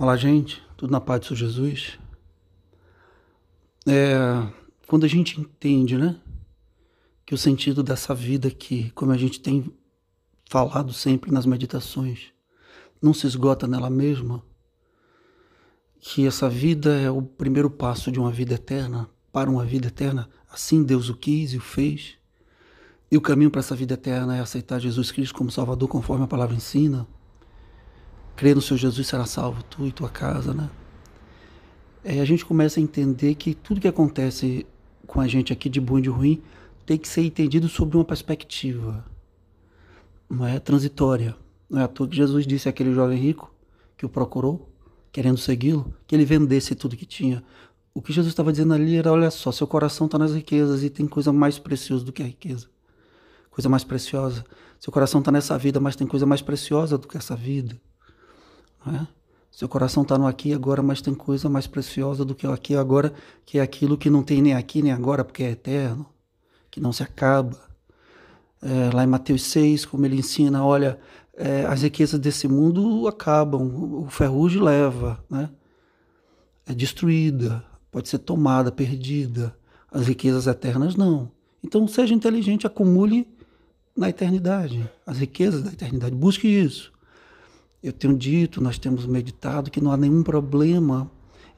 Olá, gente, tudo na paz do Jesus. É, quando a gente entende, né, que o sentido dessa vida aqui, como a gente tem falado sempre nas meditações, não se esgota nela mesma, que essa vida é o primeiro passo de uma vida eterna para uma vida eterna, assim Deus o quis e o fez. E o caminho para essa vida eterna é aceitar Jesus Cristo como Salvador, conforme a palavra ensina Crê no Senhor Jesus será salvo, tu e tua casa, né? É, a gente começa a entender que tudo que acontece com a gente aqui de bom e de ruim tem que ser entendido sob uma perspectiva, não é transitória. Não é à toa que Jesus disse àquele jovem rico que o procurou, querendo segui-lo, que ele vendesse tudo que tinha. O que Jesus estava dizendo ali era: olha só, seu coração está nas riquezas e tem coisa mais preciosa do que a riqueza. Coisa mais preciosa. Seu coração está nessa vida, mas tem coisa mais preciosa do que essa vida. Né? Seu coração está no aqui e agora, mas tem coisa mais preciosa do que o aqui e agora, que é aquilo que não tem nem aqui nem agora, porque é eterno, que não se acaba. É, lá em Mateus 6, como ele ensina, olha, é, as riquezas desse mundo acabam, o ferrugem leva, né? é destruída, pode ser tomada, perdida. As riquezas eternas não. Então seja inteligente, acumule na eternidade, as riquezas da eternidade, busque isso. Eu tenho dito, nós temos meditado que não há nenhum problema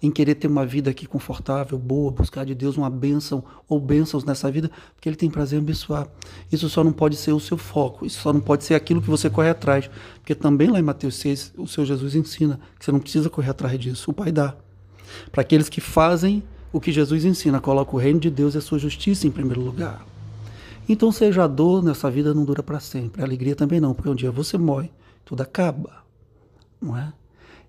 em querer ter uma vida aqui confortável, boa, buscar de Deus uma bênção ou bênçãos nessa vida, porque Ele tem prazer em abençoar. Isso só não pode ser o seu foco, isso só não pode ser aquilo que você corre atrás, porque também lá em Mateus 6, o Senhor Jesus ensina que você não precisa correr atrás disso, o Pai dá. Para aqueles que fazem o que Jesus ensina, coloca o reino de Deus e a sua justiça em primeiro lugar. Então, seja a dor nessa vida não dura para sempre, a alegria também não, porque um dia você morre, tudo acaba não é?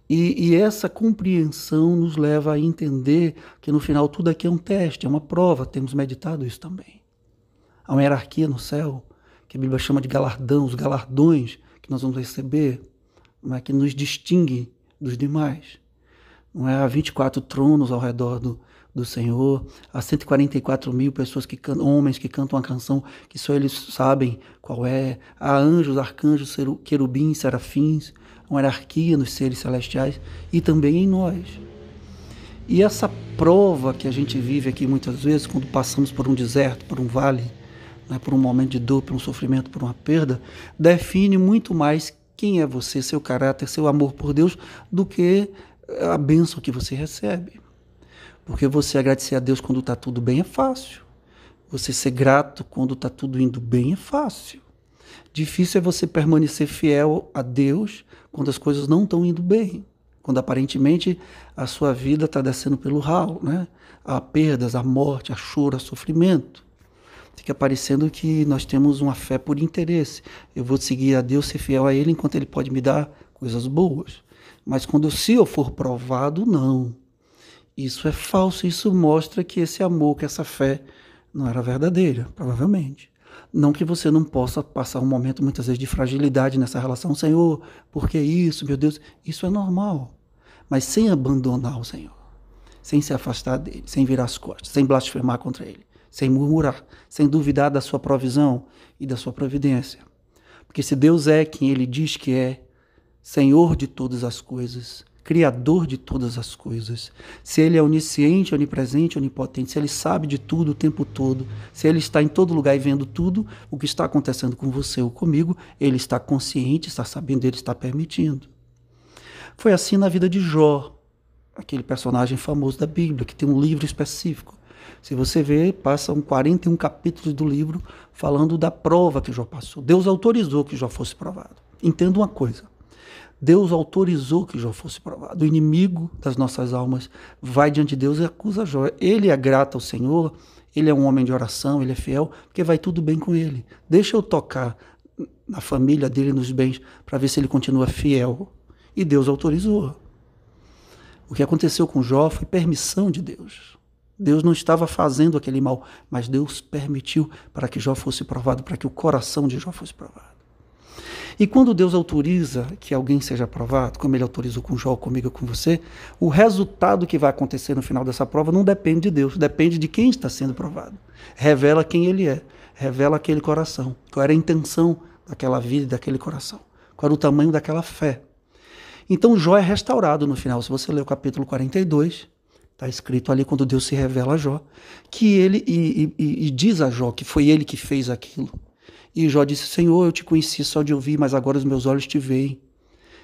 E, e, essa compreensão nos leva a entender que no final tudo aqui é um teste, é uma prova, temos meditado isso também. Há uma hierarquia no céu, que a Bíblia chama de galardão, os galardões que nós vamos receber, não é? que nos distingue dos demais. Não é? Há 24 tronos ao redor do, do Senhor, há 144 mil pessoas que homens que cantam uma canção que só eles sabem qual é, há anjos, arcanjos, querubins, serafins, uma hierarquia nos seres celestiais e também em nós. E essa prova que a gente vive aqui muitas vezes, quando passamos por um deserto, por um vale, né, por um momento de dor, por um sofrimento, por uma perda, define muito mais quem é você, seu caráter, seu amor por Deus, do que a bênção que você recebe. Porque você agradecer a Deus quando está tudo bem é fácil. Você ser grato quando está tudo indo bem é fácil. Difícil é você permanecer fiel a Deus quando as coisas não estão indo bem, quando aparentemente a sua vida está descendo pelo ralo, né? Há perdas, há morte, há choro, há sofrimento. Fica parecendo que nós temos uma fé por interesse. Eu vou seguir a Deus, ser fiel a Ele, enquanto Ele pode me dar coisas boas. Mas quando se eu for provado, não. Isso é falso, isso mostra que esse amor, que essa fé não era verdadeira, provavelmente. Não que você não possa passar um momento, muitas vezes, de fragilidade nessa relação. Senhor, por que isso, meu Deus? Isso é normal. Mas sem abandonar o Senhor, sem se afastar dele, sem virar as costas, sem blasfemar contra ele, sem murmurar, sem duvidar da sua provisão e da sua providência. Porque se Deus é quem ele diz que é, Senhor de todas as coisas, Criador de todas as coisas, se Ele é onisciente, onipresente, onipotente, se Ele sabe de tudo o tempo todo, se Ele está em todo lugar e vendo tudo o que está acontecendo com você ou comigo, Ele está consciente, está sabendo, Ele está permitindo. Foi assim na vida de Jó, aquele personagem famoso da Bíblia, que tem um livro específico. Se você ver, passam 41 capítulos do livro falando da prova que Jó passou. Deus autorizou que Jó fosse provado. Entenda uma coisa: Deus autorizou que Jó fosse provado. O inimigo das nossas almas vai diante de Deus e acusa Jó. Ele é grato ao Senhor, ele é um homem de oração, ele é fiel, porque vai tudo bem com ele. Deixa eu tocar na família dele, nos bens, para ver se ele continua fiel. E Deus autorizou. O que aconteceu com Jó foi permissão de Deus. Deus não estava fazendo aquele mal, mas Deus permitiu para que Jó fosse provado, para que o coração de Jó fosse provado. E quando Deus autoriza que alguém seja aprovado, como ele autorizou com Jó, comigo, com você, o resultado que vai acontecer no final dessa prova não depende de Deus, depende de quem está sendo provado. Revela quem ele é, revela aquele coração, qual era a intenção daquela vida e daquele coração, qual era o tamanho daquela fé. Então Jó é restaurado no final. Se você ler o capítulo 42, está escrito ali quando Deus se revela a Jó, que ele e, e, e diz a Jó que foi ele que fez aquilo. E Jó disse: Senhor, eu te conheci só de ouvir, mas agora os meus olhos te veem.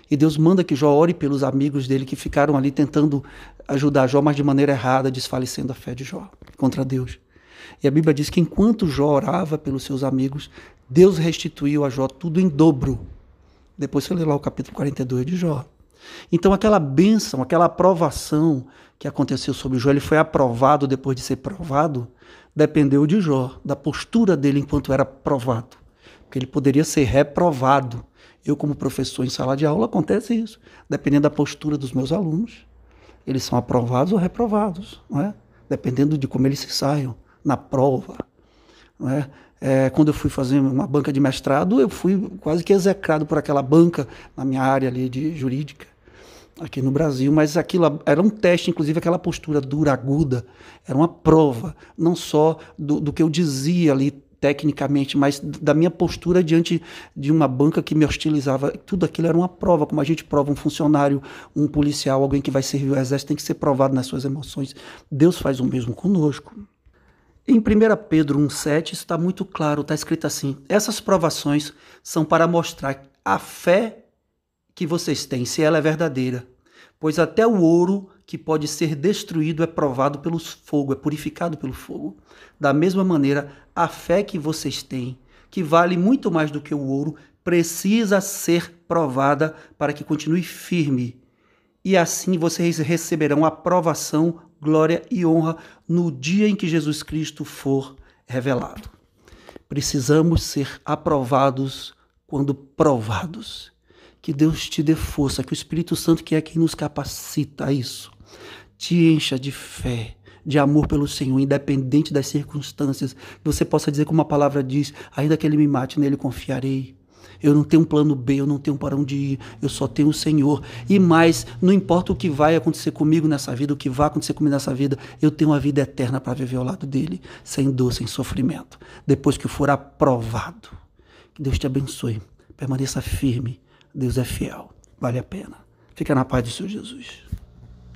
E Deus manda que Jó ore pelos amigos dele que ficaram ali tentando ajudar Jó, mas de maneira errada, desfalecendo a fé de Jó contra Deus. E a Bíblia diz que enquanto Jó orava pelos seus amigos, Deus restituiu a Jó tudo em dobro. Depois você lê lá o capítulo 42 de Jó. Então aquela bênção, aquela aprovação que aconteceu sobre Jó, ele foi aprovado depois de ser provado, dependeu de Jó, da postura dele enquanto era provado. Porque ele poderia ser reprovado eu, como professor em sala de aula, acontece isso. Dependendo da postura dos meus alunos, eles são aprovados ou reprovados, não é? Dependendo de como eles se saiam na prova, não é? É, quando eu fui fazer uma banca de mestrado, eu fui quase que execrado por aquela banca na minha área ali de jurídica aqui no Brasil, mas aquilo era um teste, inclusive aquela postura dura, aguda, era uma prova, não só do, do que eu dizia ali tecnicamente, mas da minha postura diante de uma banca que me hostilizava. Tudo aquilo era uma prova, como a gente prova um funcionário, um policial, alguém que vai servir o exército, tem que ser provado nas suas emoções. Deus faz o mesmo conosco. Em 1 Pedro 1,7 está muito claro, está escrito assim: essas provações são para mostrar a fé que vocês têm, se ela é verdadeira. Pois até o ouro que pode ser destruído é provado pelo fogo, é purificado pelo fogo. Da mesma maneira, a fé que vocês têm, que vale muito mais do que o ouro, precisa ser provada para que continue firme. E assim vocês receberão aprovação, glória e honra no dia em que Jesus Cristo for revelado. Precisamos ser aprovados quando provados. Que Deus te dê força, que o Espírito Santo, que é quem nos capacita a isso, te encha de fé, de amor pelo Senhor, independente das circunstâncias. Que você possa dizer como a palavra diz: ainda que ele me mate, nele confiarei. Eu não tenho um plano B, eu não tenho para onde ir, eu só tenho o Senhor. E mais, não importa o que vai acontecer comigo nessa vida, o que vai acontecer comigo nessa vida, eu tenho uma vida eterna para viver ao lado dele, sem dor, sem sofrimento. Depois que for aprovado. Que Deus te abençoe. Permaneça firme. Deus é fiel. Vale a pena. Fica na paz do Senhor Jesus.